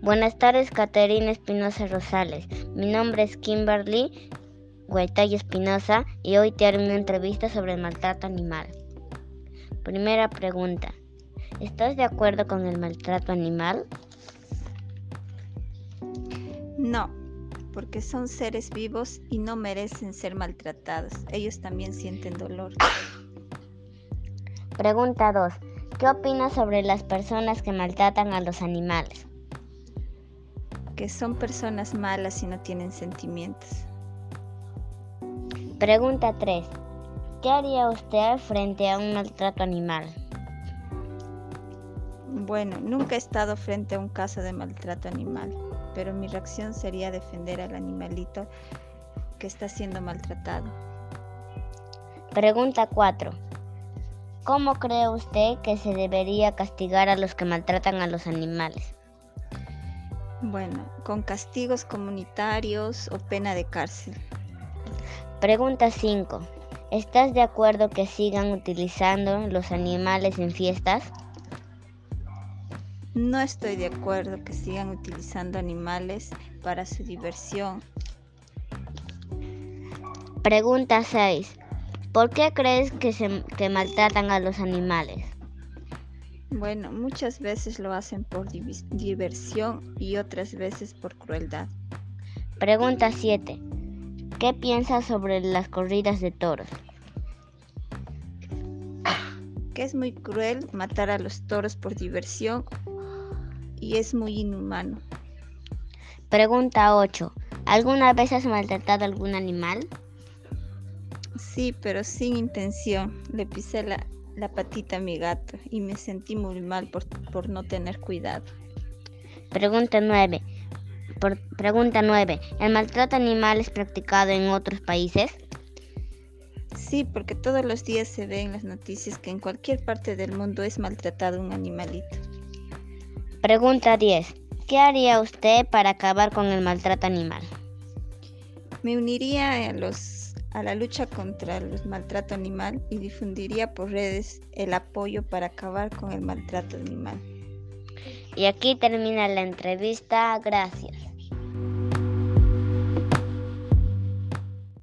Buenas tardes, Caterina Espinosa Rosales. Mi nombre es Kimberly Guaitay Espinosa y hoy te haré una entrevista sobre el maltrato animal. Primera pregunta. ¿Estás de acuerdo con el maltrato animal? No, porque son seres vivos y no merecen ser maltratados. Ellos también sienten dolor. Pregunta 2. ¿Qué opinas sobre las personas que maltratan a los animales? Que son personas malas y no tienen sentimientos. Pregunta 3. ¿Qué haría usted frente a un maltrato animal? Bueno, nunca he estado frente a un caso de maltrato animal, pero mi reacción sería defender al animalito que está siendo maltratado. Pregunta 4. ¿Cómo cree usted que se debería castigar a los que maltratan a los animales? Bueno, con castigos comunitarios o pena de cárcel. Pregunta 5. ¿Estás de acuerdo que sigan utilizando los animales en fiestas? No estoy de acuerdo que sigan utilizando animales para su diversión. Pregunta 6. ¿Por qué crees que, se, que maltratan a los animales? Bueno, muchas veces lo hacen por diversión y otras veces por crueldad. Pregunta 7. ¿Qué piensas sobre las corridas de toros? Que es muy cruel matar a los toros por diversión y es muy inhumano. Pregunta 8. ¿Alguna vez has maltratado a algún animal? Sí, pero sin intención. Le pisé la, patita a mi gato y me sentí muy mal por, por no tener cuidado. Pregunta 9. pregunta 9. ¿El maltrato animal es practicado en otros países? Sí, porque todos los días se ve en las noticias que en cualquier parte del mundo es maltratado un animalito. Pregunta 10. ¿Qué haría usted para acabar con el maltrato animal? Me uniría a los a la lucha contra el maltrato animal y difundiría por redes el apoyo para acabar con el maltrato animal. Y aquí termina la entrevista. Gracias.